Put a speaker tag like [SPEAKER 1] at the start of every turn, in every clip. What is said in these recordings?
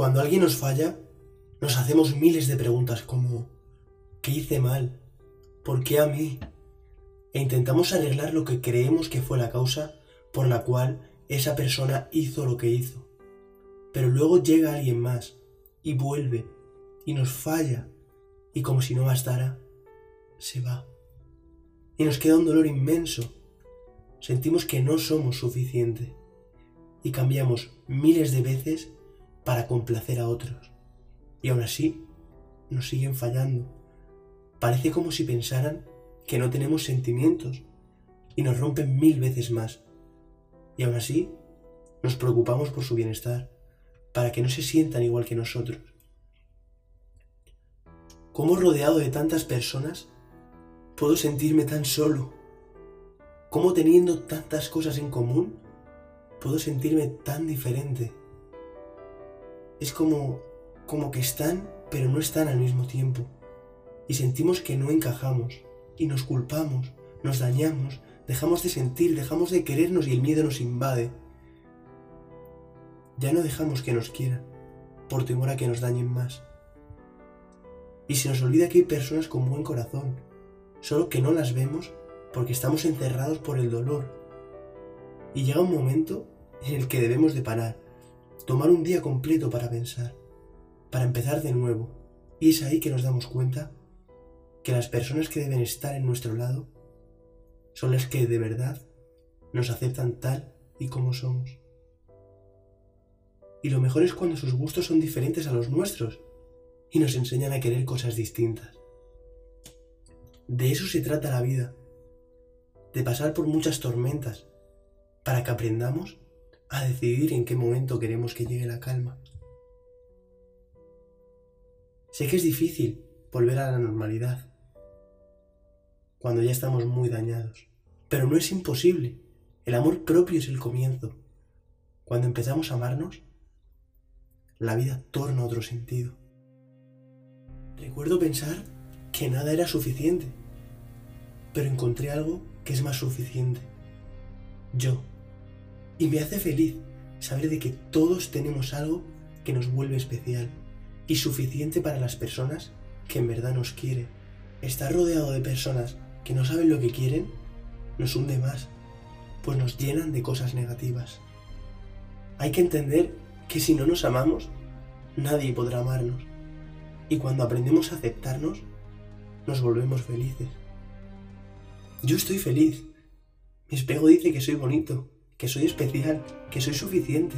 [SPEAKER 1] Cuando alguien nos falla, nos hacemos miles de preguntas como ¿qué hice mal? ¿Por qué a mí? E intentamos arreglar lo que creemos que fue la causa por la cual esa persona hizo lo que hizo. Pero luego llega alguien más y vuelve y nos falla y como si no bastara, se va. Y nos queda un dolor inmenso. Sentimos que no somos suficiente y cambiamos miles de veces para complacer a otros. Y aún así, nos siguen fallando. Parece como si pensaran que no tenemos sentimientos y nos rompen mil veces más. Y aún así, nos preocupamos por su bienestar, para que no se sientan igual que nosotros. ¿Cómo rodeado de tantas personas puedo sentirme tan solo? ¿Cómo teniendo tantas cosas en común puedo sentirme tan diferente? Es como como que están, pero no están al mismo tiempo. Y sentimos que no encajamos y nos culpamos, nos dañamos, dejamos de sentir, dejamos de querernos y el miedo nos invade. Ya no dejamos que nos quieran por temor a que nos dañen más. Y se nos olvida que hay personas con buen corazón, solo que no las vemos porque estamos encerrados por el dolor. Y llega un momento en el que debemos de parar, tomar un día completo para pensar, para empezar de nuevo. Y es ahí que nos damos cuenta que las personas que deben estar en nuestro lado son las que de verdad nos aceptan tal y como somos. Y lo mejor es cuando sus gustos son diferentes a los nuestros y nos enseñan a querer cosas distintas. De eso se trata la vida, de pasar por muchas tormentas, para que aprendamos a decidir en qué momento queremos que llegue la calma. Sé que es difícil volver a la normalidad, cuando ya estamos muy dañados, pero no es imposible. El amor propio es el comienzo. Cuando empezamos a amarnos, la vida torna otro sentido. Recuerdo pensar que nada era suficiente, pero encontré algo que es más suficiente. Yo. Y me hace feliz saber de que todos tenemos algo que nos vuelve especial y suficiente para las personas que en verdad nos quieren. Estar rodeado de personas que no saben lo que quieren nos hunde más, pues nos llenan de cosas negativas. Hay que entender que si no nos amamos, nadie podrá amarnos y cuando aprendemos a aceptarnos, nos volvemos felices. Yo estoy feliz. Mi espejo dice que soy bonito, que soy especial, que soy suficiente.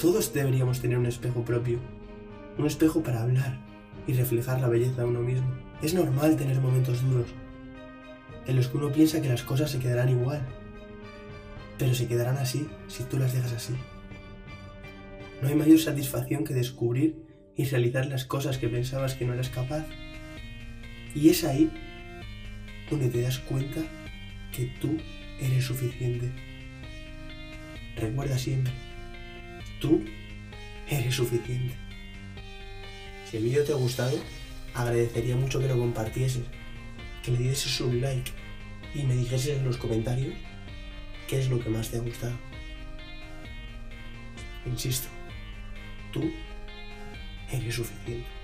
[SPEAKER 1] Todos deberíamos tener un espejo propio, un espejo para hablar y reflejar la belleza de uno mismo. Es normal tener momentos duros, en los que uno piensa que las cosas se quedarán igual, pero se quedarán así si tú las dejas así. No hay mayor satisfacción que descubrir y realizar las cosas que pensabas que no eras capaz. Y es ahí donde te das cuenta que tú eres suficiente. Recuerda siempre, tú eres suficiente. Si el vídeo te ha gustado, agradecería mucho que lo compartieses, que le dieses un like y me dijeses en los comentarios qué es lo que más te ha gustado. Insisto, tú eres suficiente.